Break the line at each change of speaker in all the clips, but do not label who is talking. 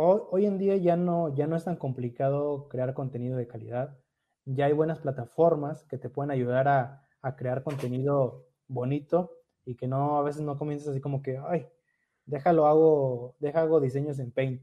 hoy, en día ya no, ya no es tan complicado crear contenido de calidad. Ya hay buenas plataformas que te pueden ayudar a, a crear contenido bonito y que no, a veces no comiences así como que, ay, déjalo hago, deja hago diseños en Paint.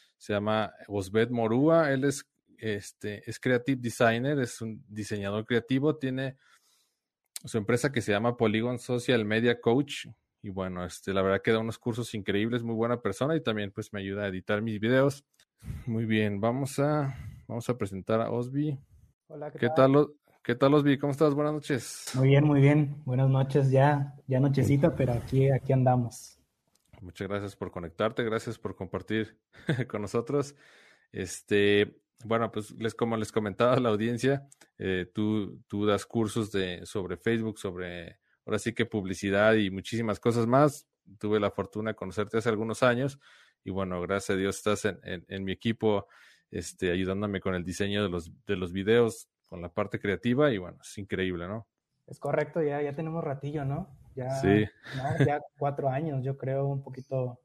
se llama Osbet Morúa, él es, este, es creative designer, es un diseñador creativo, tiene su empresa que se llama Polygon Social Media Coach, y bueno, este, la verdad que da unos cursos increíbles, muy buena persona y también pues me ayuda a editar mis videos. Muy bien, vamos a, vamos a presentar a Osby.
Hola,
¿qué, tal? ¿Qué tal Osby? ¿Cómo estás? Buenas noches.
Muy bien, muy bien. Buenas noches, ya, ya nochecita, pero aquí, aquí andamos.
Muchas gracias por conectarte, gracias por compartir con nosotros. Este, bueno, pues les como les comentaba a la audiencia, eh, tú, tú das cursos de sobre Facebook, sobre ahora sí que publicidad y muchísimas cosas más. Tuve la fortuna de conocerte hace algunos años y bueno, gracias a Dios estás en, en, mi equipo, este, ayudándome con el diseño de los, de los videos, con la parte creativa y bueno, es increíble, ¿no?
Es correcto, ya, ya tenemos ratillo, ¿no? Ya,
sí.
ya cuatro años, yo creo, un poquito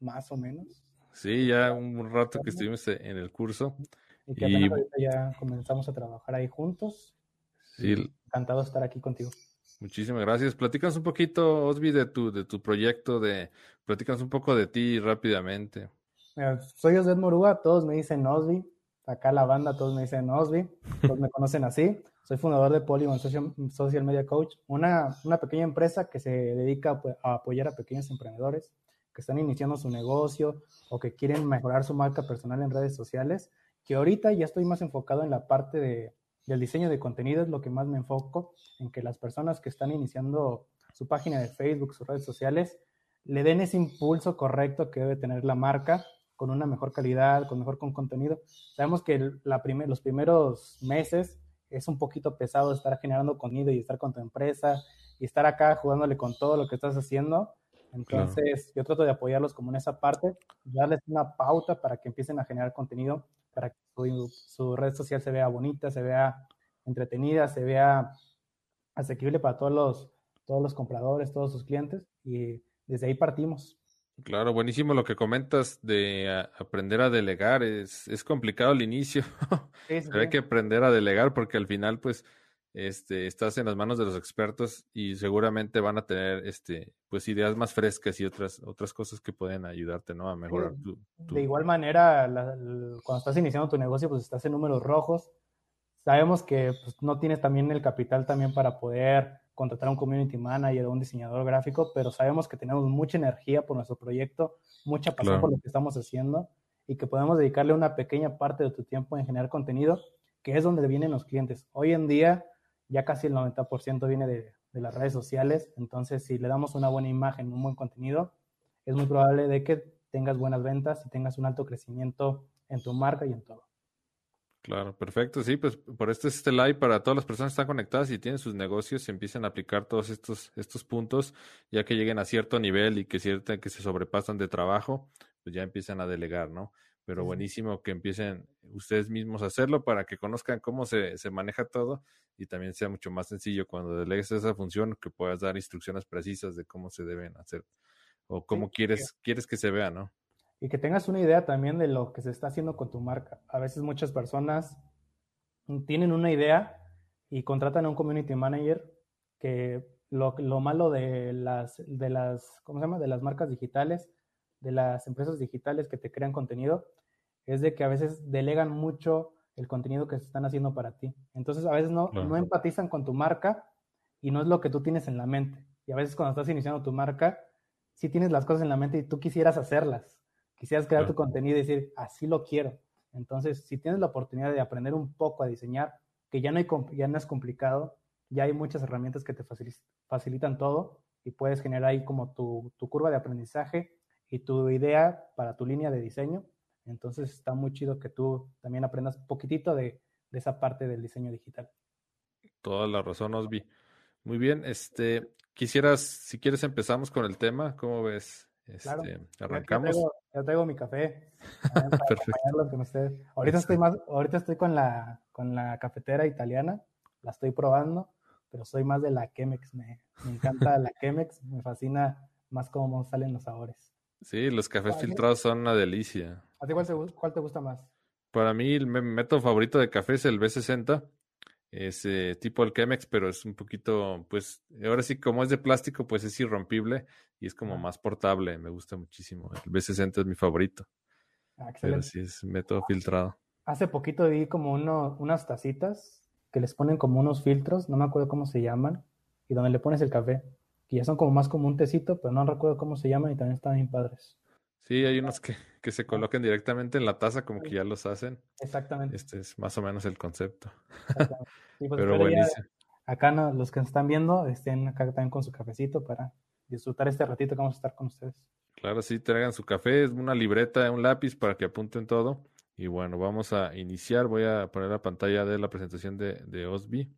más o menos.
Sí, ya un rato que estuvimos en el curso.
Y que ya comenzamos a trabajar ahí juntos.
Sí.
Encantado de estar aquí contigo.
Muchísimas gracias. Platícanos un poquito, Osby, de tu, de tu proyecto, de platícanos un poco de ti rápidamente.
soy Osbet Morúa, todos me dicen Osby. Acá la banda todos me dicen Osby, todos me conocen así. Soy fundador de Polygon Social, Media Coach, una, pequeña empresa que se dedica a apoyar a pequeños emprendedores que están iniciando su negocio o que quieren mejorar su marca personal en redes sociales, que ahorita ya estoy más enfocado en la parte de, del diseño de contenido, es lo que más me enfoco, en que las personas que están iniciando su página de Facebook, sus redes sociales, le den ese impulso correcto que debe tener la marca con una mejor calidad, con mejor con contenido. Sabemos que los primeros meses es un poquito pesado estar generando contenido y estar con tu empresa y estar acá jugándole con todo lo que estás haciendo. Entonces, yo trato de apoyarlos como en esa parte, darles una pauta para que empiecen a generar contenido, para que su, red social se vea bonita, se vea entretenida, se vea asequible para todos los, todos los compradores, todos sus clientes. Y desde ahí partimos.
Claro, buenísimo lo que comentas de aprender a delegar. Es, es complicado al inicio. Hay que aprender a delegar porque al final, pues, este, estás en las manos de los expertos y seguramente van a tener, este, pues, ideas más frescas y otras, otras cosas que pueden ayudarte, ¿no? A mejorar tu,
De igual manera, cuando estás iniciando tu negocio, pues, estás en números rojos. Sabemos que pues, no tienes también el capital también para poder contratar a un community manager o un diseñador gráfico, pero sabemos que tenemos mucha energía por nuestro proyecto, mucha pasión por lo que estamos haciendo y que podemos dedicarle una pequeña parte de tu tiempo en generar contenido, que es donde vienen los clientes. Hoy en día ya casi el 90% viene de, de las redes sociales, entonces si le damos una buena imagen, un buen contenido, es muy probable de que tengas buenas ventas y tengas un alto crecimiento en tu marca y en todo.
Claro, perfecto. Sí, pues por este es este live para todas las personas que están conectadas y tienen sus negocios y empiecen a aplicar todos estos, estos puntos, ya que lleguen a cierto nivel y que cierta, que se sobrepasan de trabajo, pues ya empiezan a delegar, ¿no? Pero buenísimo que empiecen ustedes mismos a hacerlo para que conozcan cómo se, se maneja todo y también sea mucho más sencillo cuando delegues esa función que puedas dar instrucciones precisas de cómo se deben hacer o cómo quieres, quieres que se vea, ¿no?
Y que tengas una idea también de lo que se está haciendo con tu marca. A veces muchas personas tienen una idea y contratan a un community manager que lo, lo, malo de las, de las, ¿cómo se llama? De las marcas digitales, de las empresas digitales que te crean contenido, es de que a veces delegan mucho el contenido que se están haciendo para ti. Entonces a veces no, no empatizan con tu marca y no es lo que tú tienes en la mente. Y a veces cuando estás iniciando tu marca, sí tienes las cosas en la mente y tú quisieras hacerlas, quisieras crear tu contenido y decir, así lo quiero. Entonces, si tienes la oportunidad de aprender un poco a diseñar, que ya no, hay, ya no es complicado, ya hay muchas herramientas que te facilitan todo, y puedes generar ahí como tu, tu curva de aprendizaje y tu idea para tu línea de diseño. Entonces está muy chido que tú también aprendas un poquitito de, de esa parte del diseño digital.
Toda la razón, Osby. Muy bien, este, quisieras, si quieres empezamos con el tema, ¿cómo ves? Este, arrancamos.
Ya traigo, mi café. Perfecto. Con Ahorita estoy más, ahorita estoy con la, con la cafetera italiana, la estoy probando, pero soy más de la Chemex, me, me encanta la Chemex, me fascina más cómo salen los sabores.
Sí, los cafés filtrados son una delicia.
¿A ti cuál, cuál te gusta más?
Para mí el método favorito de café es el B60 es eh, tipo el Chemex, pero es un poquito, pues, ahora sí, como es de plástico, pues es irrompible y es como más portable. Me gusta muchísimo. El B60 es mi favorito. Ah, pero sí es método filtrado.
Hace poquito vi como uno, unas tacitas que les ponen como unos filtros, no me acuerdo cómo se llaman, y donde le pones el café, que ya son como más como un tecito, pero no recuerdo cómo se llaman y también están bien padres.
Sí, hay unos que, que se coloquen directamente en la taza, como que ya los hacen.
Exactamente.
Este es más o menos el concepto.
Pues, Pero buenísimo. Acá los que nos están viendo estén acá también con su cafecito para disfrutar este ratito que vamos a estar con ustedes.
Claro, sí, traigan su café, una libreta, un lápiz para que apunten todo. Y bueno, vamos a iniciar. Voy a poner la pantalla de la presentación de, de Osby.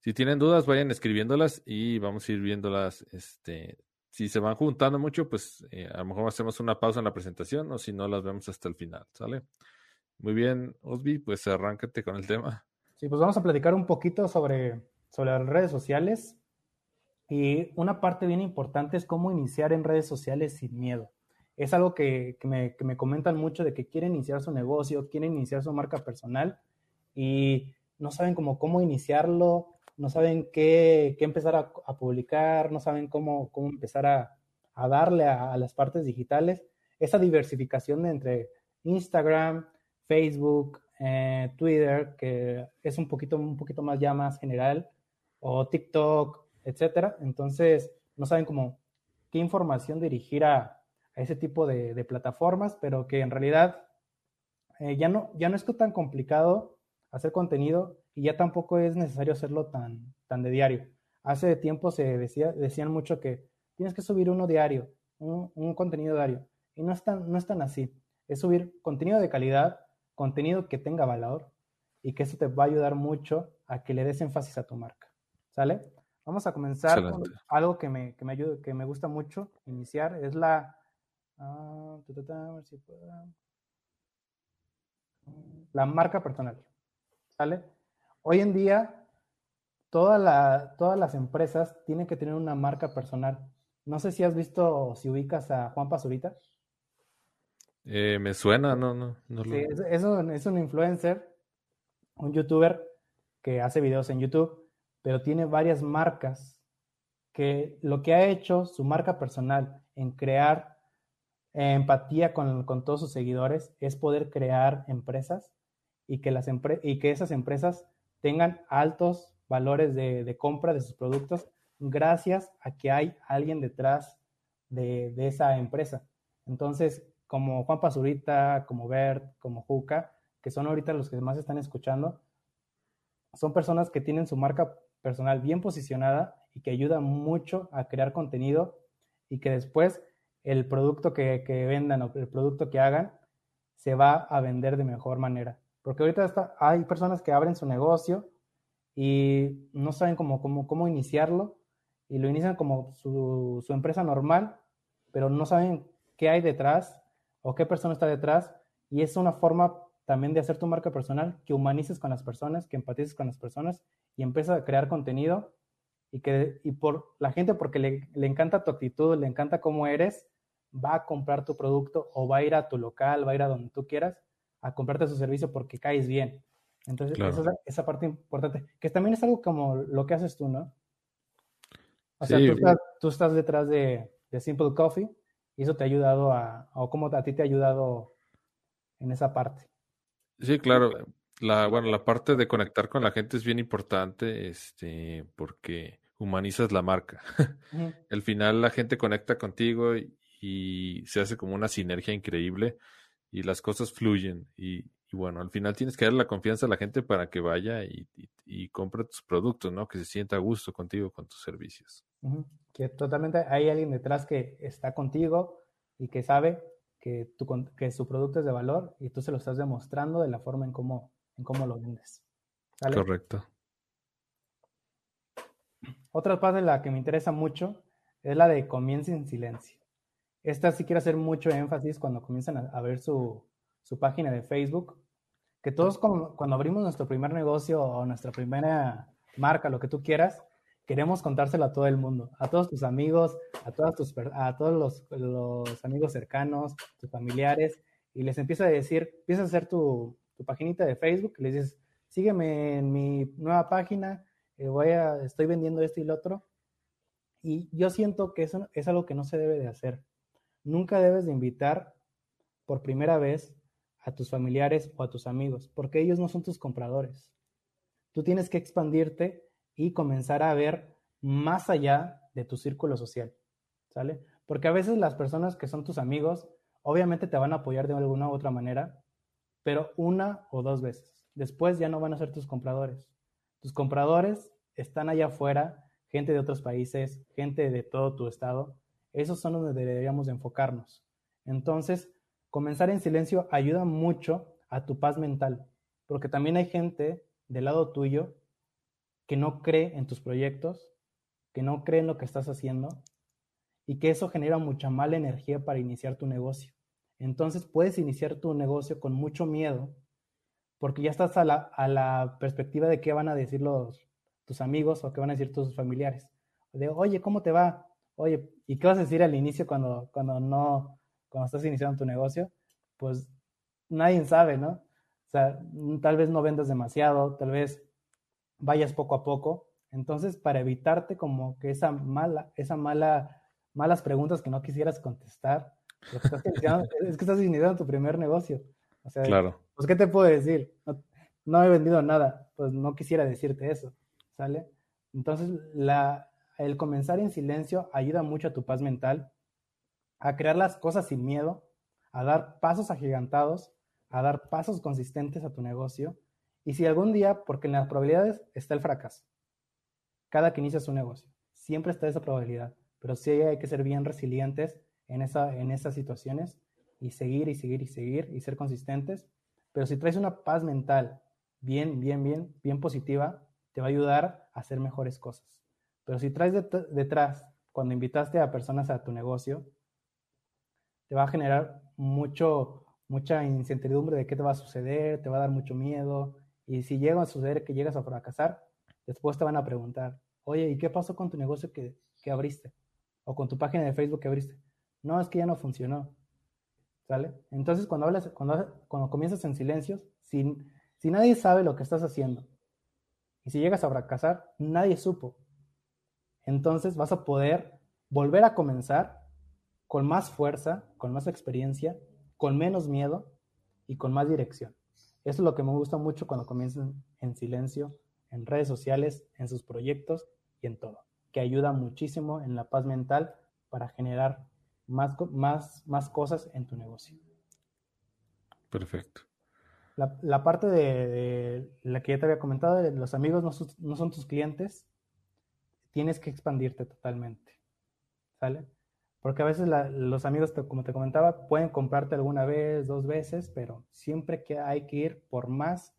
Si tienen dudas, vayan escribiéndolas y vamos a ir viéndolas este, si se van juntando mucho, pues eh, a lo mejor hacemos una pausa en la presentación o si no, las vemos hasta el final, ¿sale? Muy bien, Osby, pues arráncate con el tema.
Sí, pues vamos a platicar un poquito sobre, sobre las redes sociales. Y una parte bien importante es cómo iniciar en redes sociales sin miedo. Es algo que, que, me, que me comentan mucho de que quieren iniciar su negocio, quieren iniciar su marca personal y no saben cómo, cómo iniciarlo, no saben qué, empezar a, publicar, no saben cómo, cómo empezar a, darle a, las partes digitales. Esa diversificación entre Instagram, Facebook, eh, Twitter, que es un poquito, un poquito más ya más general, o TikTok, etcétera. Entonces, no saben cómo qué información dirigir a, ese tipo de, plataformas, pero que en realidad eh, ya, no, ya no es tan complicado hacer contenido y ya tampoco es necesario hacerlo tan, tan de diario. Hace tiempo se decía, decían mucho que tienes que subir uno diario, un, contenido diario, y no es, tan, no es tan así. Es subir contenido de calidad, contenido que tenga valor y que eso te va a ayudar mucho a que le des énfasis a tu marca. ¿Sale? Vamos a comenzar con algo que me, que me ayuda, que me gusta mucho iniciar, es la... Ah, la marca personal. ¿Sale? Hoy en día, todas las empresas tienen que tener una marca personal. No sé si has visto o si ubicas a Juan Pazurita.
Eh, me suena, no, no. no
sí, es, un, es un influencer, un youtuber que hace videos en YouTube, pero tiene varias marcas que lo que ha hecho su marca personal en crear empatía con, con, todos sus seguidores es poder crear empresas y que, las y que esas empresas tengan altos valores de, compra de sus productos gracias a que hay alguien detrás de, esa empresa. Entonces, como Juan Pazurita, como Bert, como Juca, que son ahorita los que más están escuchando, son personas que tienen su marca personal bien posicionada y que ayudan mucho a crear contenido y que después el producto que, que vendan o el producto que hagan se va a vender de mejor manera. Porque ahorita está, hay personas que abren su negocio y no saben cómo, cómo, cómo iniciarlo y lo inician como su, su, empresa normal, pero no saben qué hay detrás o qué persona está detrás. Y es una forma también de hacer tu marca personal, que humanices con las personas, que empatices con las personas y empiezas a crear contenido y que y por la gente porque le, le encanta tu actitud, le encanta cómo eres, va a comprar tu producto o va a ir a tu local, va a ir a donde tú quieras a comprarte su servicio porque caes bien. Entonces, esa es esa parte importante, que también es algo como lo que haces tú, ¿no? O sea, tú, estás, detrás de, Simple Coffee y eso te ha ayudado a, o cómo a ti te ha ayudado en esa parte.
Sí, claro. La, bueno, la parte de conectar con la gente es bien importante, este, porque humanizas la marca. Al final la gente conecta contigo y, y, se hace como una sinergia increíble y las cosas fluyen y, bueno, al final tienes que darle la confianza a la gente para que vaya y, compre tus productos, ¿no? Que se sienta a gusto contigo, con tus servicios.
Que totalmente hay alguien detrás que está contigo y que sabe que, tu, que su producto es de valor y tú se lo estás demostrando de la forma en cómo, en cómo lo vendes.
Correcto.
Otra parte de la que me interesa mucho es la de comienza en silencio. Esta sí quiero hacer mucho énfasis cuando comienzan a, ver su, página de Facebook, que todos cuando abrimos nuestro primer negocio o nuestra primera marca, lo que tú quieras, queremos contárselo a todo el mundo, a todos tus amigos, a, todas tus, a todos los, los amigos cercanos, tus familiares, y les empieza a decir, empieza a hacer tu, tu paginita de Facebook, les dices, sígueme en mi nueva página, eh, voy a, estoy vendiendo esto y lo otro. Y yo siento que eso es algo que no se debe de hacer. Nunca debes de invitar por primera vez a tus familiares o a tus amigos, porque ellos no son tus compradores. Tú tienes que expandirte y comenzar a ver más allá de tu círculo social, ¿sale? Porque a veces las personas que son tus amigos, obviamente te van a apoyar de alguna u otra manera, pero una o dos veces. Después ya no van a ser tus compradores. Tus compradores están allá afuera, gente de otros países, gente de todo tu estado. Esos son donde deberíamos enfocarnos. Entonces, comenzar en silencio ayuda mucho a tu paz mental, porque también hay gente del lado tuyo que no cree en tus proyectos, que no cree en lo que estás haciendo y que eso genera mucha mala energía para iniciar tu negocio. Entonces puedes iniciar tu negocio con mucho miedo porque ya estás a la, perspectiva de qué van a decir los, tus amigos o qué van a decir tus familiares. De, oye, ¿cómo te va? Oye, ¿y qué vas a decir al inicio cuando, cuando no, cuando estás iniciando tu negocio? Pues nadie sabe, ¿no? O sea, tal vez no vendas demasiado, tal vez vayas poco a poco. Entonces, para evitarte como que esa mala, esa mala, malas preguntas que no quisieras contestar, es que estás iniciando tu primer negocio. O sea, claro. pues, ¿qué te puedo decir? No, he vendido nada, pues no quisiera decirte eso, ¿sale? Entonces, la, el comenzar en silencio ayuda mucho a tu paz mental, a crear las cosas sin miedo, a dar pasos agigantados, a dar pasos consistentes a tu negocio. Y si algún día, porque en las probabilidades está el fracaso, cada que inicia un negocio, siempre está esa probabilidad, pero sí hay que ser bien resilientes en, esa, en esas situaciones y seguir y seguir y seguir y ser consistentes. Pero si traes una paz mental bien, bien, bien, bien positiva, te va a ayudar a hacer mejores cosas. Pero si traes detrás, cuando invitaste a personas a tu negocio, te va a generar mucho, mucha incertidumbre de qué te va a suceder, te va a dar mucho miedo. Y si llega a suceder que llegas a fracasar, después te van a preguntar, oye, ¿y qué pasó con tu negocio que, que abriste? O con tu página de Facebook que abriste. No, es que ya no funcionó. ¿Sale? Entonces, cuando hablas, cuando, cuando comienzas en silencios, si, si nadie sabe lo que estás haciendo, y si llegas a fracasar, nadie supo. Entonces vas a poder volver a comenzar con más fuerza, con más experiencia, con menos miedo y con más dirección. Eso es lo que me gusta mucho cuando comienzan en silencio, en redes sociales, en sus proyectos y en todo, que ayuda muchísimo en la paz mental para generar más, más, más cosas en tu negocio.
Perfecto.
La, parte de, la que ya te había comentado, de los amigos no, son tus clientes, tienes que expandirte totalmente. ¿Sale? Porque a veces los amigos, como te comentaba, pueden comprarte alguna vez, dos veces, pero siempre que hay que ir por más,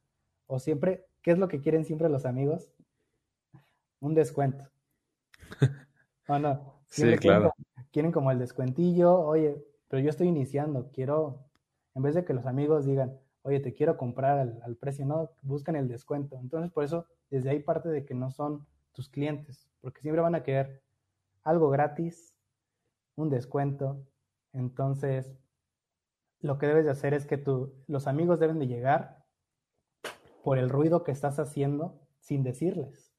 o siempre, ¿qué es lo que quieren siempre los amigos? Un descuento. ¿O no?
sí, claro
quieren como el descuentillo, oye, pero yo estoy iniciando, quiero, en vez de que los amigos digan, oye, te quiero comprar al, precio, no, buscan el descuento. Entonces, por eso, desde ahí parte de que no son tus clientes, porque siempre van a querer algo gratis, un descuento. Entonces, lo que debes de hacer es que tú, los amigos deben de llegar por el ruido que estás haciendo sin decirles.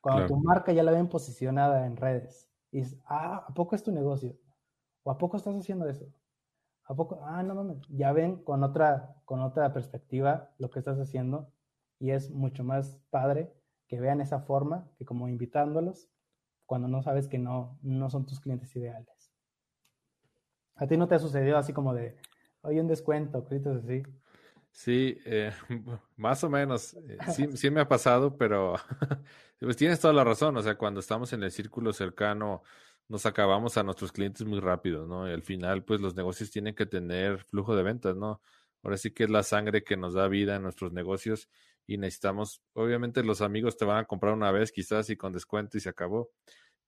Cuando tu marca ya la ven posicionada en redes, y dices, ah, ¿a poco es tu negocio? ¿O a poco estás haciendo eso? ¿A poco? Ah, no mames. Ya ven con otra, con otra perspectiva lo que estás haciendo y es mucho más padre que vean esa forma que como invitándolos cuando no sabes que no, no son tus clientes ideales. ¿A ti no te ha sucedido así como de, oye, un descuento, cositas así?
Sí, eh, más o menos. Eh, sí, sí me ha pasado, pero pues tienes toda la razón. O sea, cuando estamos en el círculo cercano, nos acabamos a nuestros clientes muy rápido, ¿no? Y al final, pues los negocios tienen que tener flujo de ventas, ¿no? Ahora sí que es la sangre que nos da vida en nuestros negocios y necesitamos, obviamente los amigos te van a comprar una vez quizás y con descuento y se acabó,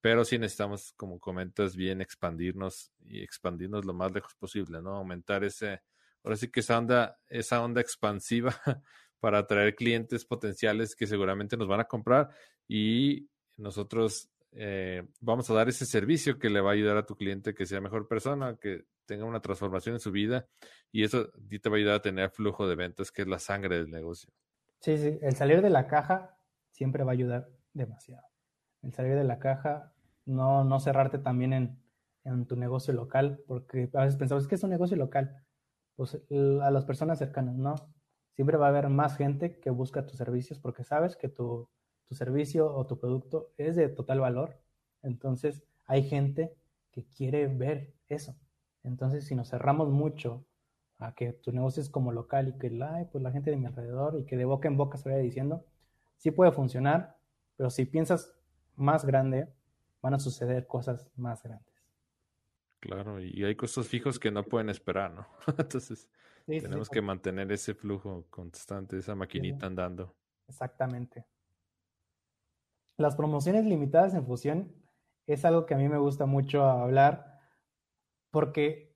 pero sí necesitamos, como comentas bien, expandirnos y expandirnos lo más lejos posible, ¿no? Aumentar ese, ahora sí que esa onda, esa onda expansiva para atraer clientes potenciales que seguramente nos van a comprar y nosotros eh, vamos a dar ese servicio que le va a ayudar a tu cliente que sea mejor persona, que tenga una transformación en su vida y eso te va a ayudar a tener flujo de ventas, que es la sangre del negocio.
Sí, sí, el salir de la caja siempre va a ayudar demasiado. El salir de la caja, no, no cerrarte también en, en tu negocio local, porque a veces pensamos, es que es un negocio local. Pues a las personas cercanas, no. Siempre va a haber más gente que busca tus servicios porque sabes que tu, tu servicio o tu producto es de total valor. Entonces, hay gente que quiere ver eso. Entonces, si nos cerramos mucho a que tu negocio es como local y que pues la gente de mi alrededor y que de boca en boca se vaya diciendo, sí puede funcionar, pero si piensas más grande, van a suceder cosas más grandes.
Claro, y hay costos fijos que no pueden esperar, ¿no? Entonces, tenemos que mantener ese flujo constante, esa maquinita andando.
Exactamente. Las promociones limitadas en fusión es algo que a mí me gusta mucho hablar porque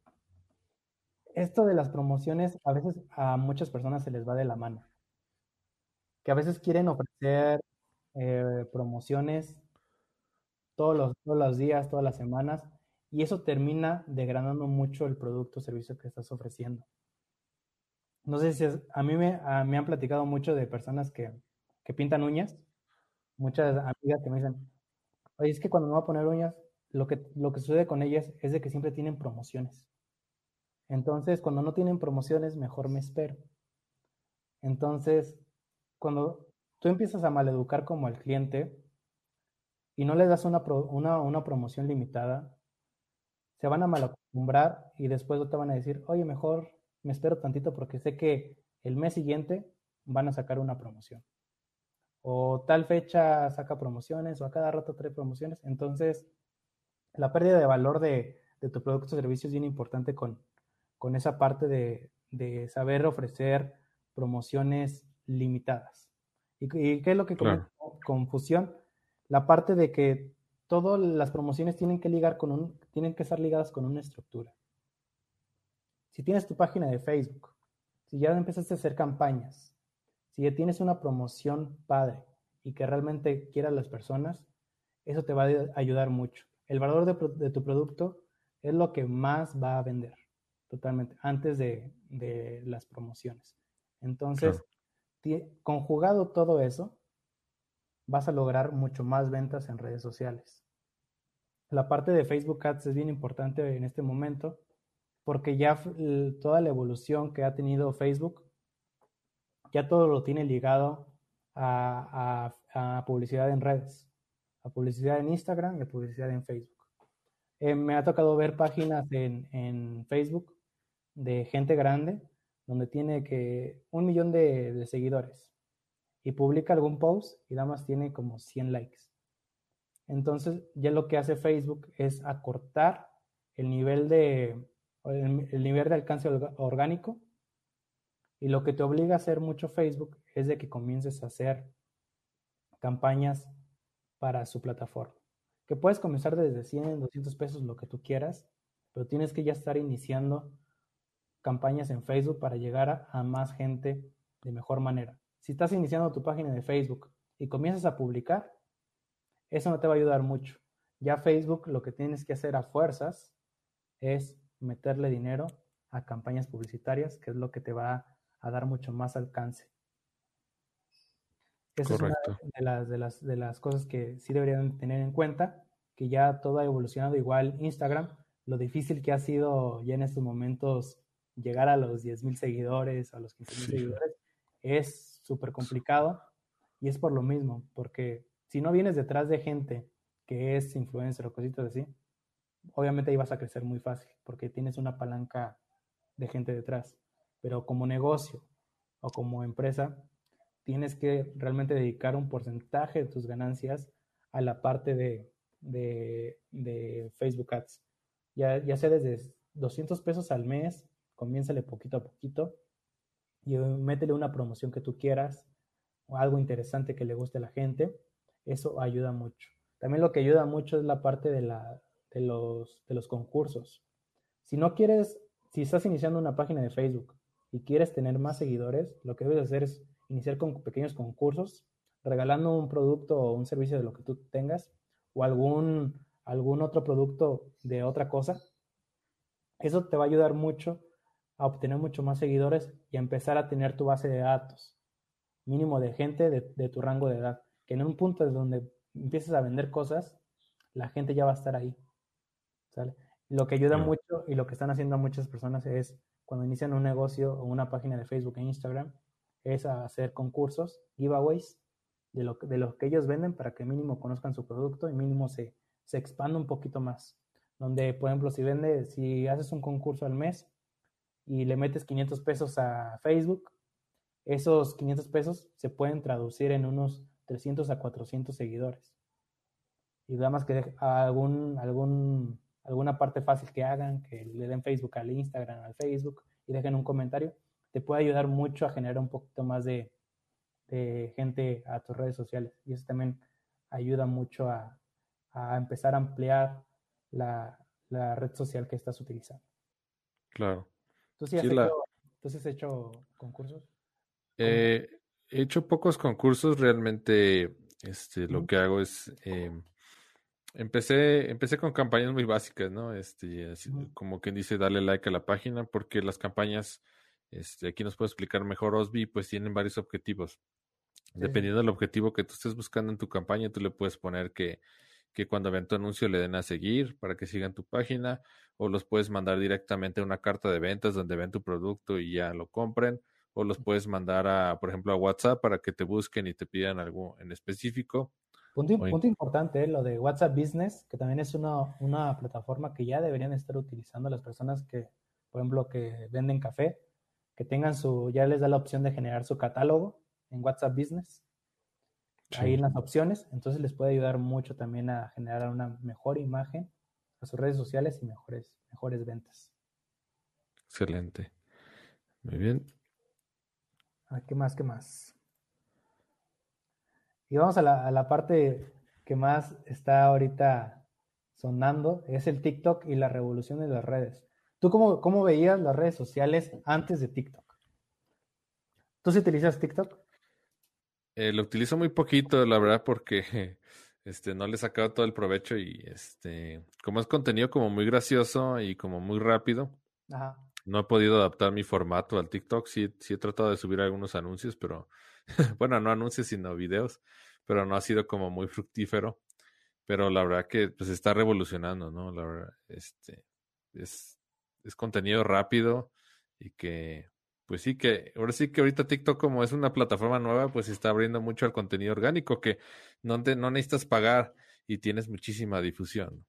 esto de las promociones a veces a muchas personas se les va de la mano. Que a veces quieren ofrecer eh, promociones todos los, todos los días, todas las semanas, y eso termina degradando mucho el producto o servicio que estás ofreciendo. No sé si a mí me, me han platicado mucho de personas que, que pintan uñas, muchas amigas que me dicen, oye, es que cuando me voy a poner uñas, lo que, lo que sucede con ellas es de que siempre tienen promociones. Entonces, cuando no tienen promociones, mejor me espero. Entonces, cuando tú empiezas a maleducar como al cliente y no le das una, una, promoción limitada, se van a malacostumbrar y después te van a decir, oye, mejor me espero tantito porque sé que el mes siguiente van a sacar una promoción. O tal fecha saca promociones o a cada rato trae promociones. Entonces, la pérdida de valor de, de tu producto o servicio es bien importante con, con esa parte de, saber ofrecer promociones limitadas. ¿Y, qué es lo que claro. confusión? La parte de que todas las promociones tienen que ligar con un, tienen que estar ligadas con una estructura. Si tienes tu página de Facebook, si ya empezaste a hacer campañas, si ya tienes una promoción padre y que realmente quieras las personas, eso te va a ayudar mucho. El valor de tu producto es lo que más va a vender totalmente, antes de, las promociones. Entonces, conjugado todo eso, vas a lograr mucho más ventas en redes sociales. La parte de Facebook Ads es bien importante en este momento porque ya toda la evolución que ha tenido Facebook, ya todo lo tiene ligado a, publicidad en redes, a publicidad en Instagram y a publicidad en Facebook. Eh, me ha tocado ver páginas en, en Facebook de gente grande, donde tiene que un millón de, seguidores y publica algún post y nada más tiene como 100 likes. Entonces ya lo que hace Facebook es acortar el nivel de, el, nivel de alcance orgánico y lo que te obliga a hacer mucho Facebook es de que comiences a hacer campañas para su plataforma. Que puedes comenzar desde 100, 200 pesos, lo que tú quieras, pero tienes que ya estar iniciando campañas en Facebook para llegar a, más gente de mejor manera. Si estás iniciando tu página de Facebook y comienzas a publicar, eso no te va a ayudar mucho. Ya Facebook lo que tienes que hacer a fuerzas es meterle dinero a campañas publicitarias, que es lo que te va a dar mucho más alcance. Esa es una de las, de, las, de las cosas que sí deberían tener en cuenta, que ya todo ha evolucionado igual Instagram, lo difícil que ha sido ya en estos momentos llegar a los 10.000 seguidores, a los 15.000 seguidores, es súper complicado y es por lo mismo, porque si no vienes detrás de gente que es influencer o cositas así, obviamente ahí vas a crecer muy fácil, porque tienes una palanca de gente detrás. Pero como negocio, o como empresa, tienes que realmente dedicar un porcentaje de tus ganancias a la parte de, Facebook Ads. Ya, ya sea desde 200 pesos al mes, comiénzale poquito a poquito y métele una promoción que tú quieras o algo interesante que le guste a la gente. Eso ayuda mucho. También lo que ayuda mucho es la parte de, la, de, los, de los concursos. Si no quieres, si estás iniciando una página de Facebook y quieres tener más seguidores, lo que debes hacer es iniciar con pequeños concursos, regalando un producto o un servicio de lo que tú tengas o algún, algún otro producto de otra cosa. Eso te va a ayudar mucho a obtener mucho más seguidores y a empezar a tener tu base de datos mínimo de gente de, tu rango de edad. Que en un punto es donde empieces a vender cosas, la gente ya va a estar ahí. Lo que ayuda mucho y lo que están haciendo muchas personas es cuando inician un negocio o una página de Facebook e Instagram, es hacer concursos, giveaways, de lo, de lo que ellos venden para que mínimo conozcan su producto y mínimo se, se expanda un poquito más. Donde, por ejemplo, si vende, si haces un concurso al mes y le metes 500 pesos a Facebook, esos 500 pesos se pueden traducir en unos 300 a 400 seguidores. Y nada más que algún, algún, alguna parte fácil que hagan, que le den Facebook al Instagram, al Facebook y dejen un comentario, te puede ayudar mucho a generar un poquito más de, gente a tus redes sociales. Y eso también ayuda mucho a, empezar a ampliar la, red social que estás utilizando.
Claro.
¿Tú sí has, hecho, ¿tú has hecho concursos?
Eh, he hecho pocos concursos, realmente este, lo que hago es, em, empecé, empecé con campañas muy básicas, ¿no? Este, como quien dice, darle like a la página, porque las campañas, este, aquí nos puede explicar mejor Osby, pues tienen varios objetivos. Dependiendo del objetivo que tú estés buscando en tu campaña, tú le puedes poner que, que cuando vean tu anuncio le den a seguir para que sigan tu página, o los puedes mandar directamente a una carta de ventas donde ven tu producto y ya lo compren o los puedes mandar a, por ejemplo, a WhatsApp para que te busquen y te pidan algo en específico.
Punto, punto importante, ¿eh? lo de WhatsApp Business, que también es una, una plataforma que ya deberían estar utilizando las personas que, por ejemplo, que venden café, que tengan su, ya les da la opción de generar su catálogo en WhatsApp Business. Ahí en las opciones, entonces les puede ayudar mucho también a generar una mejor imagen a sus redes sociales y mejores, mejores ventas.
Excelente. Muy bien.
¿Qué más? ¿Qué más? Y vamos a la, parte que más está ahorita sonando, es el TikTok y la revolución de las redes. ¿Tú cómo, cómo veías las redes sociales antes de TikTok? ¿Tú sí utilizas TikTok?
Eh, lo utilizo muy poquito, la verdad, porque este, no le he sacado todo el provecho y este, como es contenido como muy gracioso y como muy rápido, Ajá. No he podido adaptar mi formato al TikTok. Sí, sí he tratado de subir algunos anuncios, pero bueno, no anuncios, sino videos, pero no ha sido como muy fructífero. Pero la verdad que pues está revolucionando, ¿no? La verdad, este es, es contenido rápido y que pues sí que ahora sí que ahorita TikTok como es una plataforma nueva, pues está abriendo mucho al contenido orgánico que no te, no necesitas pagar y tienes muchísima difusión.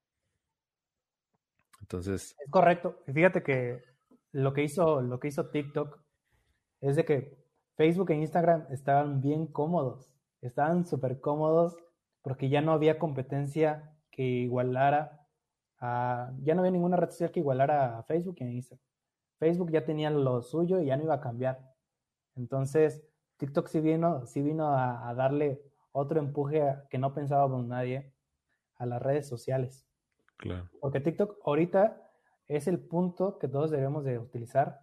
Entonces.
Es correcto. Fíjate que lo que hizo, lo que hizo TikTok es de que Facebook e Instagram estaban bien cómodos, estaban súper cómodos porque ya no había competencia que igualara a, ya no había ninguna red social que igualara a Facebook e Instagram. Facebook ya tenía lo suyo y ya no iba a cambiar. Entonces, TikTok sí vino, sí vino a, a darle otro empuje que no pensábamos nadie a las redes sociales.
Claro.
Porque TikTok ahorita es el punto que todos debemos de utilizar,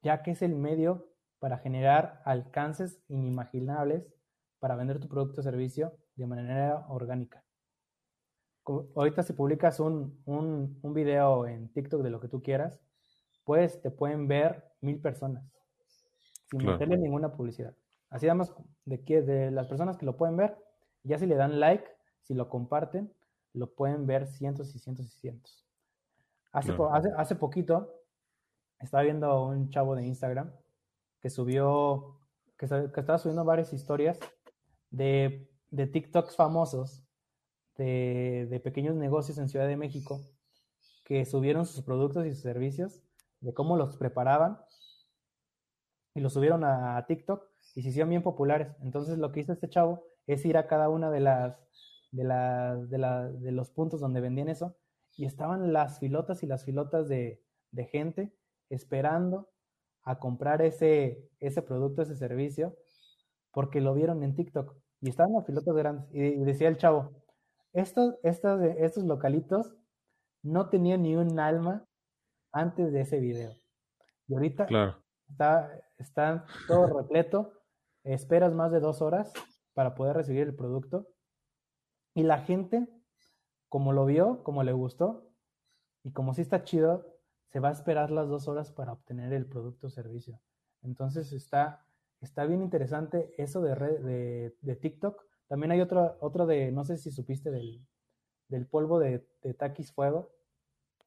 ya que es el medio para generar alcances inimaginables para vender tu producto o servicio de manera orgánica. Ahorita si publicas un, un, un video en TikTok de lo que tú quieras, pues te pueden ver mil personas sin meterle ninguna publicidad. Así además de que de las personas que lo pueden ver, ya si le dan like, si lo comparten, lo pueden ver cientos y cientos y cientos. Hace, hace, poquito estaba viendo un chavo de Instagram que subió, que, estaba subiendo varias historias de, de TikToks famosos de, de, pequeños negocios en Ciudad de México que subieron sus productos y sus servicios, de cómo los preparaban y lo subieron a TikTok y se hicieron bien populares. Entonces lo que hizo este chavo es ir a cada una de las de, de, de los puntos donde vendían eso y estaban las filotas y las filotas de, de gente esperando a comprar ese, ese producto, ese servicio, porque lo vieron en TikTok y estaban las filotas grandes y, decía el chavo, estos, estos, estos localitos no tenían ni un alma antes de ese video. Y ahorita está, está todo repleto, esperas más de dos horas para poder recibir el producto. Y la gente, como lo vio, como le gustó, y como sí está chido, se va a esperar las dos horas para obtener el producto o servicio. Entonces está, está bien interesante eso de, de, de TikTok. También hay otro, otro de, no sé si supiste del, del polvo de, de taquis fuego.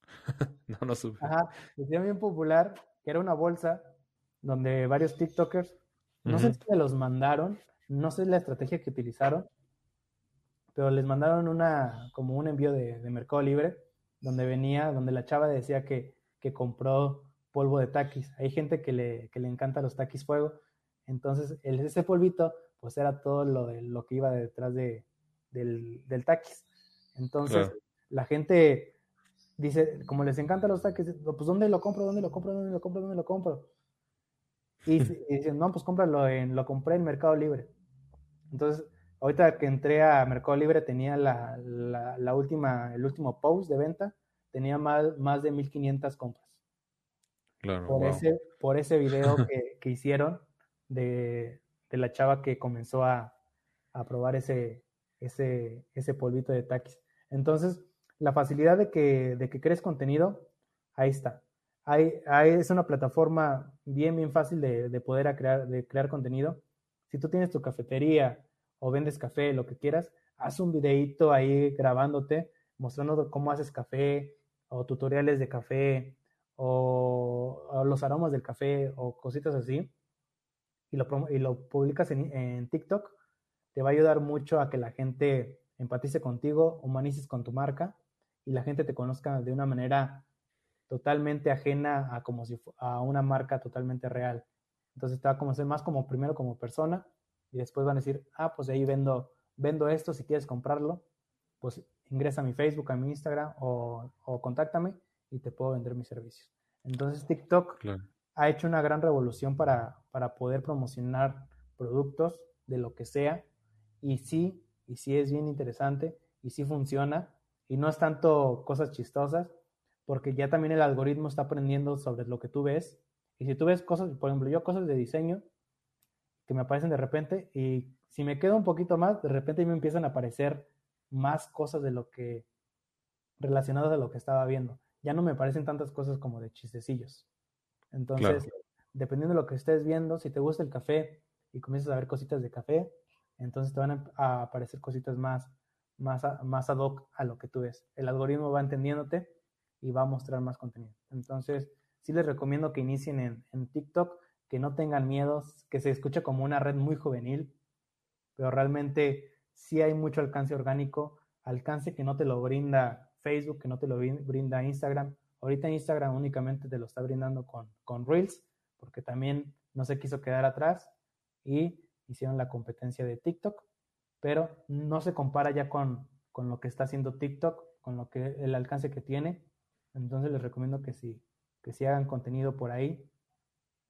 no, no supe.
Ajá, decía bien popular, que era una bolsa donde varios TikTokers, no sé si se los mandaron, no sé la estrategia que utilizaron, pero les mandaron una, como un envío de, Mercado Libre, donde venía, donde la chava decía que, que compró polvo de taquis. Hay gente que le, que le encanta los taquis fuego, entonces el, ese polvito, pues era todo lo, de, lo que iba detrás de, del, del taquis. Entonces, la gente dice, como les encantan los taquis, pues ¿dónde lo compro? ¿Dónde lo compro? ¿Dónde lo compro? ¿Dónde lo compro? Y, dicen, no, pues cómpralo en, lo compré en Mercado Libre. Entonces, ahorita que entré a Mercado Libre tenía la, la, última, el último post de venta, tenía más, más de 1500 compras.
Claro,
por, ese, por ese video que, que hicieron de, de, la chava que comenzó a, a probar ese, ese, ese polvito de taquis. Entonces, la facilidad de que, de que crees contenido, ahí está. Hay, hay, es una plataforma bien, bien fácil de, de poder crear, de crear contenido. Si tú tienes tu cafetería o vendes café, lo que quieras, haz un videito ahí grabándote, mostrando cómo haces café o tutoriales de café o, los aromas del café o cositas así y lo, y lo publicas en, en TikTok, te va a ayudar mucho a que la gente empatice contigo, humanices con tu marca y la gente te conozca de una manera totalmente ajena a como si a una marca totalmente real. Entonces te va a conocer más como primero como persona y después van a decir, ah, pues ahí vendo, vendo esto, si quieres comprarlo, pues ingresa a mi Facebook, a mi Instagram o, o contáctame y te puedo vender mis servicios. Entonces TikTok ha hecho una gran revolución para, para poder promocionar productos de lo que sea y sí, y sí es bien interesante y sí funciona y no es tanto cosas chistosas, porque ya también el algoritmo está aprendiendo sobre lo que tú ves. Y si tú ves cosas, por ejemplo, yo cosas de diseño que me aparecen de repente y si me quedo un poquito más, de repente me empiezan a aparecer más cosas de lo que relacionadas a lo que estaba viendo. Ya no me aparecen tantas cosas como de chistecillos. Entonces, dependiendo de lo que estés viendo, si te gusta el café y comienzas a ver cositas de café, entonces te van a aparecer cositas más más, más ad hoc a lo que tú ves. El algoritmo va entendiéndote y va a mostrar más contenido. Entonces, sí les recomiendo que inicien en, en TikTok, que no tengan miedos, que se escuche como una red muy juvenil, pero realmente sí hay mucho alcance orgánico, alcance que no te lo brinda Facebook, que no te lo brinda Instagram. Ahorita Instagram únicamente te lo está brindando con, con Reels, porque también no se quiso quedar atrás y hicieron la competencia de TikTok pero no se compara ya con, con lo que está haciendo TikTok, con lo que el alcance que tiene. Entonces les recomiendo que sí, que sí hagan contenido por ahí,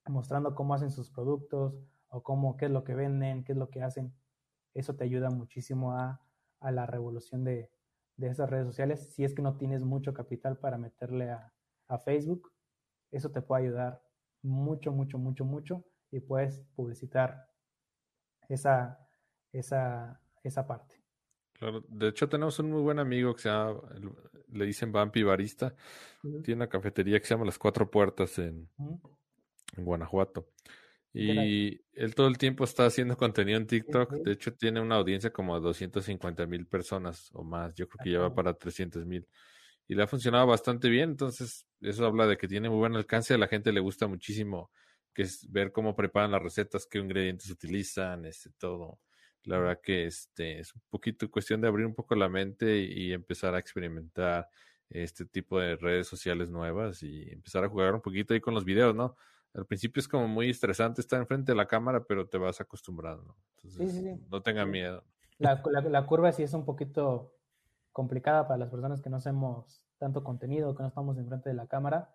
mostrando cómo hacen sus productos o cómo, qué es lo que venden, qué es lo que hacen. Eso te ayuda muchísimo a, a la revolución de, de, esas redes sociales. Si es que no tienes mucho capital para meterle a, a Facebook, eso te puede ayudar mucho, mucho, mucho, mucho y puedes publicitar esa, esa, esa parte.
Claro, de hecho tenemos un muy buen amigo que se llama, le dicen Vampi Barista, tiene una cafetería que se llama Las Cuatro Puertas en, en Guanajuato. Y él todo el tiempo está haciendo contenido en TikTok. De hecho, tiene una audiencia como de 250 mil personas o más. Yo creo que ya va para 300 mil. Y le ha funcionado bastante bien. Entonces, eso habla de que tiene muy buen alcance. A la gente le gusta muchísimo que es ver cómo preparan las recetas, qué ingredientes utilizan, este, todo. La verdad que este es un poquito cuestión de abrir un poco la mente y, empezar a experimentar este tipo de redes sociales nuevas y empezar a jugar un poquito ahí con los videos, ¿no? al principio es como muy estresante estar enfrente de la cámara, pero te vas acostumbrando.
Entonces, sí, sí,
no tenga miedo.
La, la, curva sí es un poquito complicada para las personas que no hacemos tanto contenido, que no estamos enfrente de la cámara,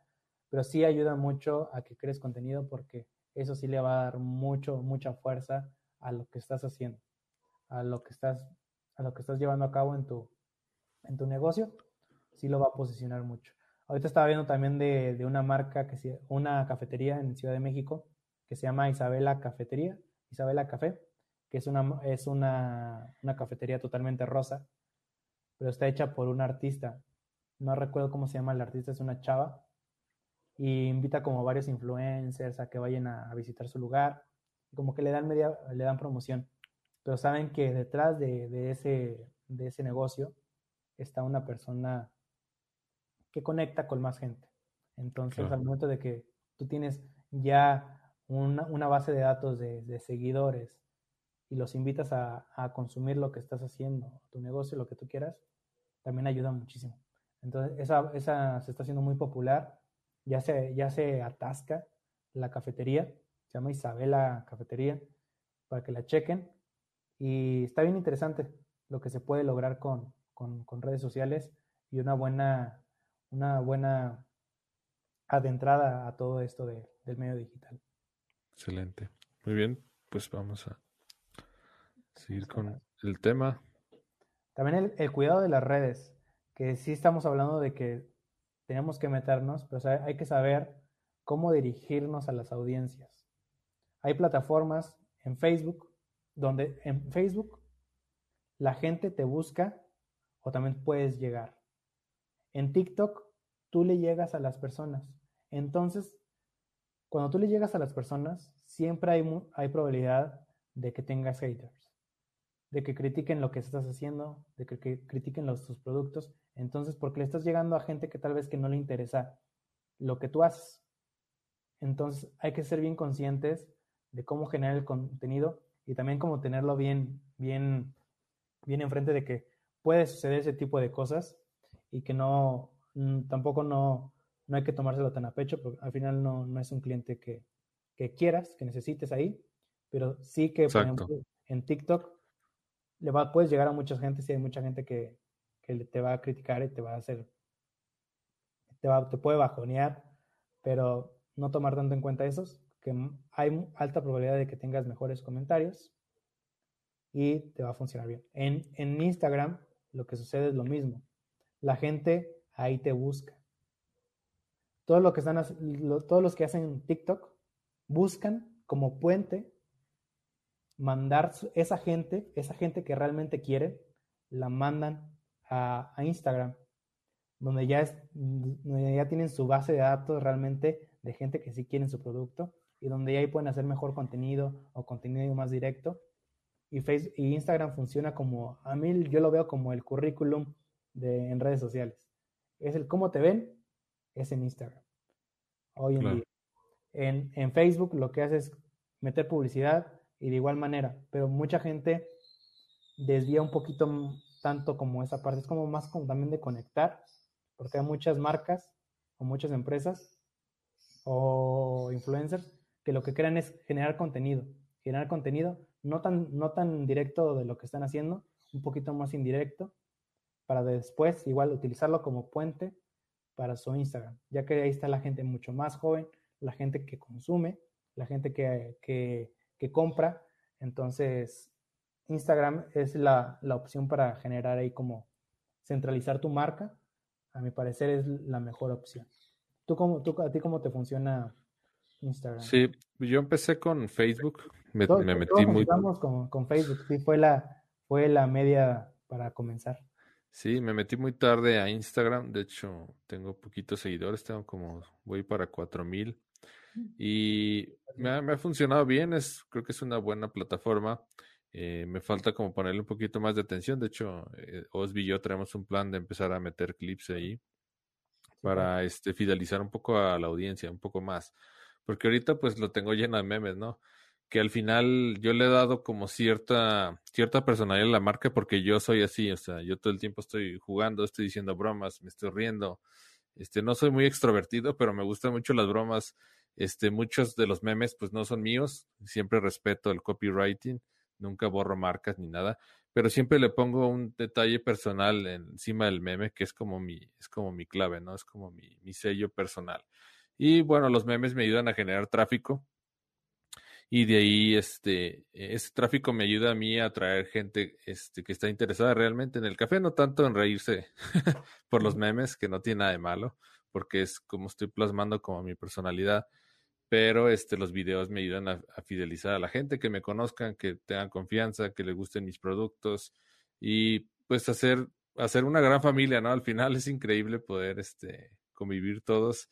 pero sí ayuda mucho a que crees contenido porque eso sí le va a dar mucho, mucha fuerza a lo que estás haciendo, a lo que estás, a lo que estás llevando a cabo en tu, en tu negocio, sí lo va a posicionar mucho. Ahorita estaba viendo también de, de una marca, que una cafetería en Ciudad de México, que se llama Isabela Cafetería, Isabela Café, que es una, es una, una cafetería totalmente rosa, pero está hecha por un artista. No recuerdo cómo se llama el artista, es una chava. Y invita como varios influencers a que vayan a, visitar su lugar. como que le dan media, le dan promoción. Pero saben que detrás de, de, ese, de ese negocio está una persona que conecta con más gente. Entonces, al momento de que tú tienes ya una, una base de datos de, de, seguidores y los invitas a, a, consumir lo que estás haciendo, tu negocio, lo que tú quieras, también ayuda muchísimo. Entonces, esa, esa se está haciendo muy popular, ya se, ya se atasca la cafetería, se llama Isabela Cafetería, para que la chequen. Y está bien interesante lo que se puede lograr con, con, con redes sociales y una buena una buena adentrada a todo esto de, del medio digital.
Excelente. Muy bien, pues vamos a seguir con el tema.
También el, cuidado de las redes, que sí estamos hablando de que tenemos que meternos, pero hay que saber cómo dirigirnos a las audiencias. Hay plataformas en Facebook donde en Facebook la gente te busca o también puedes llegar. En TikTok, tú le llegas a las personas. Entonces, cuando tú le llegas a las personas, siempre hay, hay probabilidad de que tengas haters, de que critiquen lo que estás haciendo, de que, critiquen los, tus productos. Entonces, porque le estás llegando a gente que tal vez que no le interesa lo que tú haces. Entonces, hay que ser bien conscientes de cómo generar el contenido y también cómo tenerlo bien, bien, bien enfrente de que puede suceder ese tipo de cosas y que no, mm, tampoco no, no hay que tomárselo tan a pecho, porque al final no, no es un cliente que, que, quieras, que necesites ahí, pero sí que, por ejemplo, en TikTok le va, puedes llegar a mucha gente, si hay mucha gente que, que te va a criticar y te va a hacer, te, va, te puede bajonear, pero no tomar tanto en cuenta esos, que hay alta probabilidad de que tengas mejores comentarios y te va a funcionar bien. En, en Instagram lo que sucede es lo mismo la gente ahí te busca. Todo lo que están, todos los que hacen TikTok buscan como puente mandar esa gente, esa gente que realmente quiere, la mandan a, Instagram, donde ya, es, donde ya tienen su base de datos realmente de gente que sí quieren su producto y donde ahí pueden hacer mejor contenido o contenido más directo. Y, Facebook, y Instagram funciona como, a mí yo lo veo como el currículum de, en redes sociales. Es el cómo te ven, es en Instagram. Hoy en día. En, en, Facebook lo que hace es meter publicidad y de igual manera, pero mucha gente desvía un poquito tanto como esa parte. Es como más como también de conectar, porque hay muchas marcas o muchas empresas o influencers que lo que crean es generar contenido. Generar contenido no tan, no tan directo de lo que están haciendo, un poquito más indirecto, para después igual utilizarlo como puente para su Instagram, ya que ahí está la gente mucho más joven, la gente que consume, la gente que, que, compra. Entonces, Instagram es la, la, opción para generar ahí como centralizar tu marca. A mi parecer es la mejor opción. ¿Tú cómo, tú, ¿A ti cómo te funciona Instagram?
Sí, yo empecé con Facebook. Me, me metí muy.
Con, con Facebook, sí, fue la, fue la media para comenzar.
Sí, me metí muy tarde a Instagram. De hecho, tengo poquitos seguidores, tengo como, voy para cuatro mil. Mm. Y me ha, me ha, funcionado bien, es, creo que es una buena plataforma. Eh, me falta como ponerle un poquito más de atención. De hecho, eh, Osby y yo traemos un plan de empezar a meter clips ahí para este, fidelizar un poco a la audiencia, un poco más. Porque ahorita pues lo tengo lleno de memes, ¿no? que al final yo le he dado como cierta, cierta personalidad a la marca porque yo soy así, o sea, yo todo el tiempo estoy jugando, estoy diciendo bromas, me estoy riendo. Este, no soy muy extrovertido, pero me gustan mucho las bromas Este, muchos de los memes pues no son míos, siempre respeto el copywriting, nunca borro marcas ni nada, pero siempre le pongo un detalle personal encima del meme que es como mi, es como mi clave, ¿no? Es como mi, mi sello personal. Y bueno, los memes me ayudan a generar tráfico, y de ahí este ese tráfico me ayuda a mí a atraer gente este que está interesada realmente en el café, no tanto en reírse por los memes, que no tiene nada de malo, porque es como estoy plasmando como mi personalidad, pero este los videos me ayudan a, fidelizar a la gente, que me conozcan, que tengan confianza, que les gusten mis productos y pues hacer hacer una gran familia, ¿no? Al final es increíble poder este convivir todos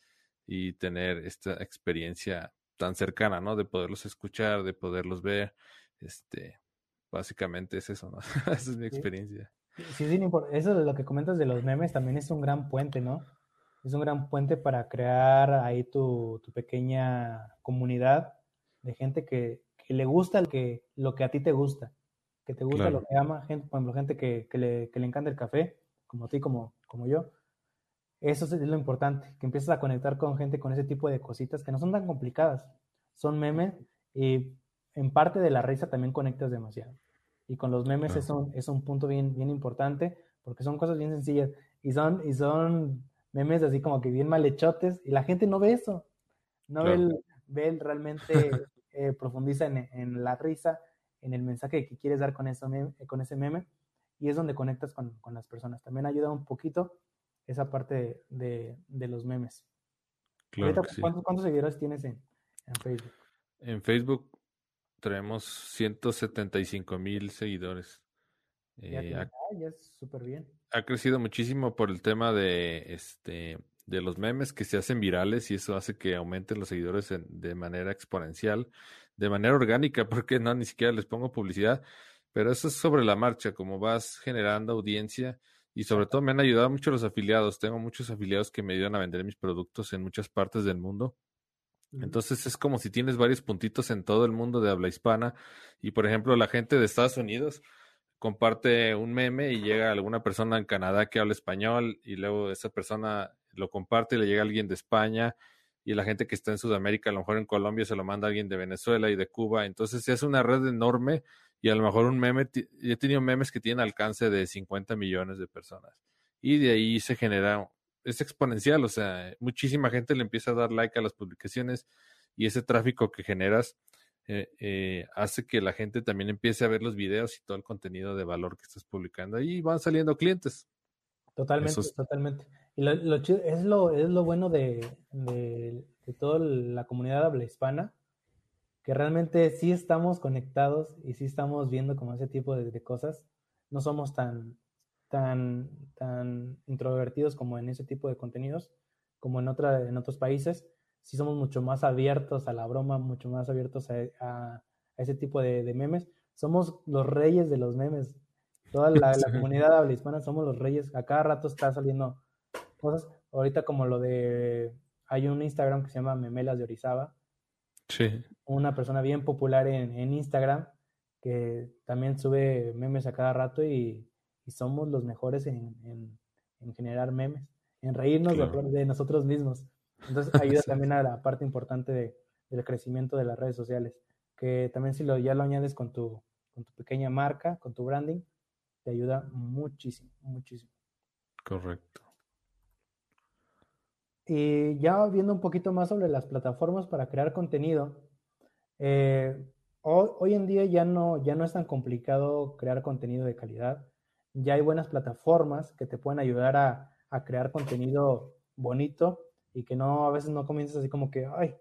y tener esta experiencia tan cercana, ¿no? De poderlos escuchar, de poderlos ver. Este, básicamente es eso, ¿no? Esa es mi experiencia.
Sí, sí, eso de lo que comentas de los memes también es un gran puente, ¿no? Es un gran puente para crear ahí tu, tu pequeña comunidad de gente que, que, le gusta lo que, lo que a ti te gusta, que te gusta lo que ama, gente, por ejemplo, gente que, que, le, que le encanta el café, como a ti, como, como yo, eso es lo importante, que empieces a conectar con gente con ese tipo de cositas que no son tan complicadas. Son memes y en parte de la risa también conectas demasiado. Y con los memes es, un, es un punto bien, bien importante porque son cosas bien sencillas y son, y son memes así como que bien malhechotes y la gente no ve eso. No ve, el, ve realmente, eh, profundiza en, en, la risa, en el mensaje que quieres dar con, eso, con ese meme y es donde conectas con, con las personas. También ayuda un poquito esa parte de, de, los memes. Claro ¿cuántos, seguidores tienes en, Facebook?
En Facebook tenemos 175 mil seguidores.
Ya, eh, es súper bien.
Ha crecido muchísimo por el tema de este de los memes que se hacen virales y eso hace que aumenten los seguidores de manera exponencial, de manera orgánica, porque no ni siquiera les pongo publicidad, pero eso es sobre la marcha, como vas generando audiencia y sobre todo me han ayudado mucho los afiliados. Tengo muchos afiliados que me ayudan a vender mis productos en muchas partes del mundo. Entonces es como si tienes varios puntitos en todo el mundo de habla hispana y por ejemplo la gente de Estados Unidos comparte un meme y llega alguna persona en Canadá que habla español y luego esa persona lo comparte y le llega alguien de España y la gente que está en Sudamérica, a lo mejor en Colombia se lo manda alguien de Venezuela y de Cuba. Entonces es una red enorme y a lo mejor un meme, he tenido memes que tienen alcance de 50 millones de personas. Y de ahí se genera, es exponencial, o sea, muchísima gente le empieza a dar like a las publicaciones y ese tráfico que generas eh, eh, hace que la gente también empiece a ver los videos y todo el contenido de valor que estás publicando. Y van saliendo clientes.
Totalmente, totalmente. Y lo, es, lo, es lo bueno de, de, de toda la comunidad habla hispana, que realmente sí estamos conectados y sí estamos viendo como ese tipo de, cosas. No somos tan, tan, tan introvertidos como en ese tipo de contenidos, como en, otra, en otros países. Sí somos mucho más abiertos a la broma, mucho más abiertos a, ese tipo de, memes. Somos los reyes de los memes. Toda la, la comunidad habla hispana somos los reyes. A cada rato está saliendo cosas. Ahorita como lo de... Hay un Instagram que se llama Memelas de Orizaba, una persona bien popular en, Instagram que también sube memes a cada rato y, somos los mejores en, generar memes, en reírnos de, nosotros mismos. Entonces ayuda también a la parte importante del crecimiento de las redes sociales, que también si lo, ya lo añades con tu, con tu pequeña marca, con tu branding, te ayuda muchísimo, muchísimo.
Correcto.
Y ya viendo un poquito más sobre las plataformas para crear contenido, eh, hoy, en día ya no, ya no es tan complicado crear contenido de calidad. Ya hay buenas plataformas que te pueden ayudar a, crear contenido bonito y que no a veces no comienzas así como que, ay,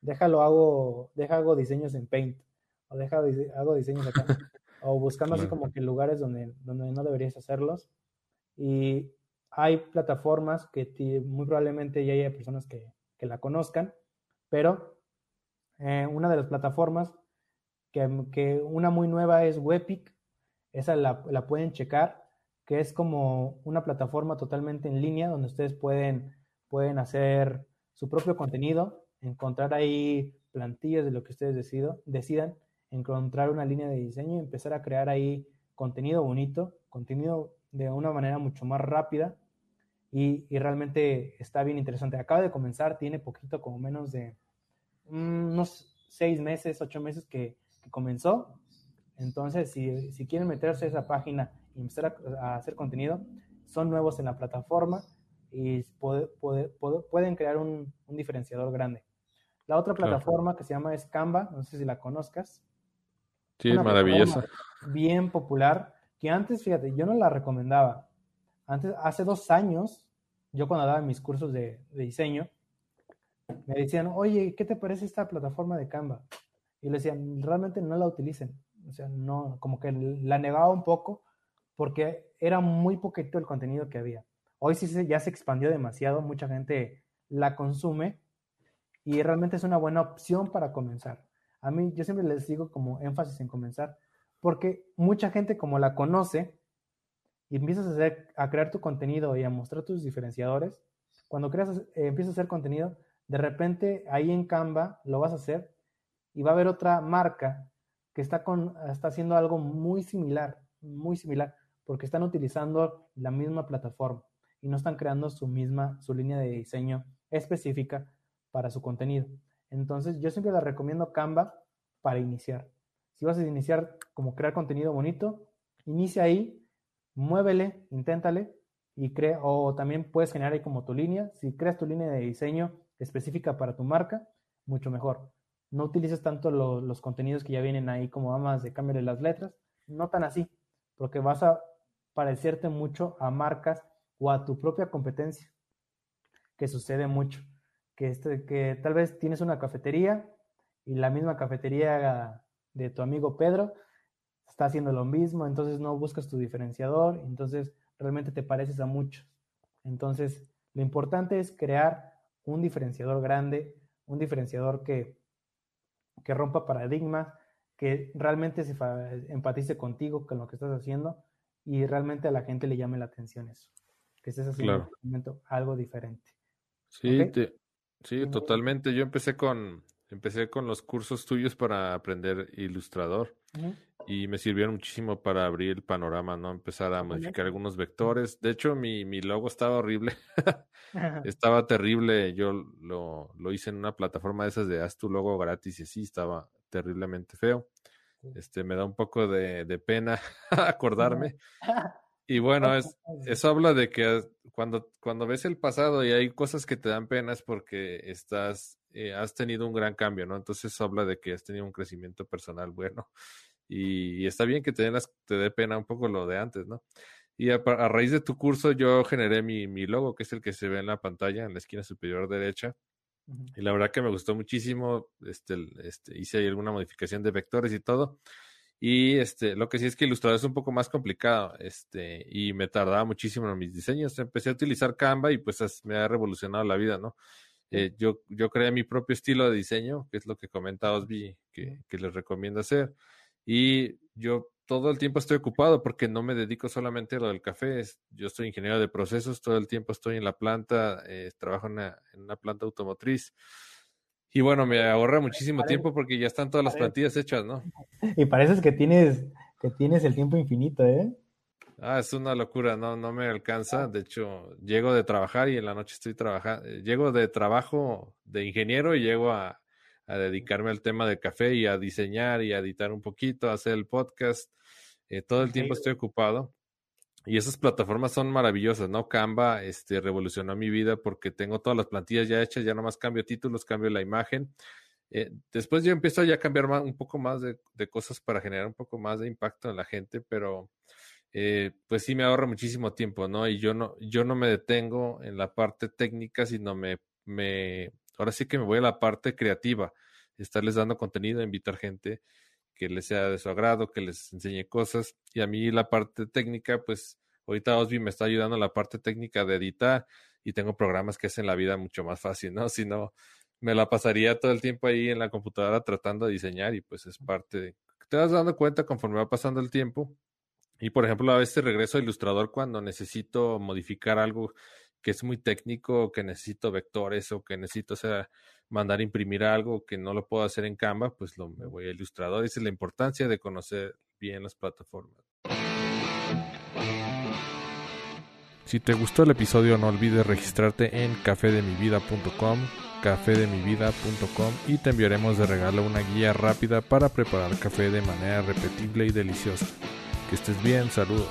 déjalo, hago, deja, hago diseños en Paint o deja, hago diseños acá. o buscando así como que lugares donde, donde no deberías hacerlos. Y hay plataformas que muy probablemente ya haya personas que, la conozcan, pero eh, una de las plataformas que, una muy nueva es Wepic, esa la, pueden checar, que es como una plataforma totalmente en línea donde ustedes pueden, pueden hacer su propio contenido, encontrar ahí plantillas de lo que ustedes decido, decidan, encontrar una línea de diseño y empezar a crear ahí contenido bonito, contenido de una manera mucho más rápida y, realmente está bien interesante. Acaba de comenzar, tiene poquito, como menos de, unos seis meses, ocho meses que, comenzó. Entonces, si, si, quieren meterse a esa página y empezar a, hacer contenido, son nuevos en la plataforma y pueden crear un, diferenciador grande. La otra plataforma que se llama es Canva, no sé si la conozcas.
Sí, es maravillosa.
Bien popular, que antes, fíjate, yo no la recomendaba. Antes, hace dos años, yo cuando daba mis cursos de, diseño, me decían, oye, ¿qué te parece esta plataforma de Canva? Y le decían, realmente no la utilicen. O sea, no, como que la negaba un poco porque era muy poquito el contenido que había. Hoy sí ya se expandió demasiado, mucha gente la consume y realmente es una buena opción para comenzar. A mí, yo siempre les digo como énfasis en comenzar, porque mucha gente como la conoce y empiezas a, crear tu contenido y a mostrar tus diferenciadores, cuando creas, eh, empiezas a hacer contenido, de repente ahí en Canva lo vas a hacer y va a haber otra marca que está, con, está haciendo algo muy similar, muy similar, porque están utilizando la misma plataforma y no están creando su misma, su línea de diseño específica para su contenido. Entonces, yo siempre les recomiendo Canva para iniciar. Si vas a iniciar como crear contenido bonito, inicia ahí, muévele, inténtale y crea, o también puedes generar ahí como tu línea. Si creas tu línea de diseño específica para tu marca, mucho mejor. No utilices tanto los contenidos que ya vienen ahí como amas de cambiarle las letras, no tan así, porque vas a parecerte mucho a marcas o a tu propia competencia, que sucede mucho. Que, este, que tal vez tienes una cafetería y la misma cafetería de tu amigo Pedro está haciendo lo mismo, entonces no buscas tu diferenciador, entonces realmente te pareces a muchos. Entonces, lo importante es crear un diferenciador grande, un diferenciador que, que rompa paradigmas, que realmente se empatice contigo, con lo que estás haciendo y realmente a la gente le llame la atención eso, que estés haciendo algo diferente.
Sí, sí, totalmente. Yo empecé con, empecé con los cursos tuyos para aprender ilustrador y me sirvieron muchísimo para abrir el panorama, ¿no? Empezar a modificar algunos vectores. De hecho, mi, mi logo estaba horrible. estaba terrible. Yo lo, lo, hice en una plataforma de esas de haz tu logo gratis y así estaba terriblemente feo. Este, me da un poco de, de pena acordarme. Y bueno, es, eso habla de que cuando, cuando ves el pasado y hay cosas que te dan pena es porque estás, eh, has tenido un gran cambio, ¿no? Entonces eso habla de que has tenido un crecimiento personal bueno. Y, está bien que te, te dé pena un poco lo de antes, ¿no? Y a, raíz de tu curso yo generé mi, mi, logo, que es el que se ve en la pantalla, en la esquina superior derecha. Y la verdad que me gustó muchísimo. Este, este, hice ahí alguna modificación de vectores y todo. Y este, lo que sí es que ilustrar es un poco más complicado, este, y me tardaba muchísimo en mis diseños. Empecé a utilizar Canva y pues me ha revolucionado la vida, ¿no? Eh, yo, yo creé mi propio estilo de diseño, que es lo que comenta Osby, que, que les recomiendo hacer. Y yo todo el tiempo estoy ocupado porque no me dedico solamente a lo del café. Yo soy ingeniero de procesos, todo el tiempo estoy en la planta, eh, trabajo en una, planta automotriz. Y bueno, me ahorra muchísimo tiempo porque ya están todas las plantillas hechas, ¿no?
Y pareces que tienes, que tienes el tiempo infinito, ¿eh?
Ah, es una locura, no, no me alcanza. De hecho, llego de trabajar y en la noche estoy trabajando. Eh, llego de trabajo de ingeniero y llego a, a dedicarme al tema de café y a diseñar y a editar un poquito, a hacer el podcast. Eh, todo el tiempo estoy ocupado. Y esas plataformas son maravillosas, ¿no? Canva este, revolucionó mi vida porque tengo todas las plantillas ya hechas, ya nomás cambio títulos, cambio la imagen. Eh, después yo empiezo ya a cambiar un poco más de, cosas para generar un poco más de impacto en la gente, pero eh, pues sí me ahorra muchísimo tiempo, ¿no? Y yo no, yo no me detengo en la parte técnica, sino me, me, ahora sí que me voy a la parte creativa, estarles dando contenido, invitar gente que les sea de su agrado, que les enseñe cosas. Y a mí la parte técnica, pues ahorita Osby me está ayudando en la parte técnica de editar y tengo programas que hacen la vida mucho más fácil, ¿no? Si no, me la pasaría todo el tiempo ahí en la computadora tratando de diseñar y pues es parte de... Te vas dando cuenta conforme va pasando el tiempo. Y por ejemplo, a veces regreso a Ilustrador cuando necesito modificar algo que es muy técnico, que necesito vectores o que necesito o sea, mandar imprimir algo que no lo puedo hacer en Canva, pues lo, me voy a Ilustrador. Esa es la importancia de conocer bien las plataformas. Si te gustó el episodio, no olvides registrarte en cafedemivida.com cafedemivida.com y te enviaremos de regalo una guía rápida para preparar café de manera repetible y deliciosa. Que estés bien, saludos.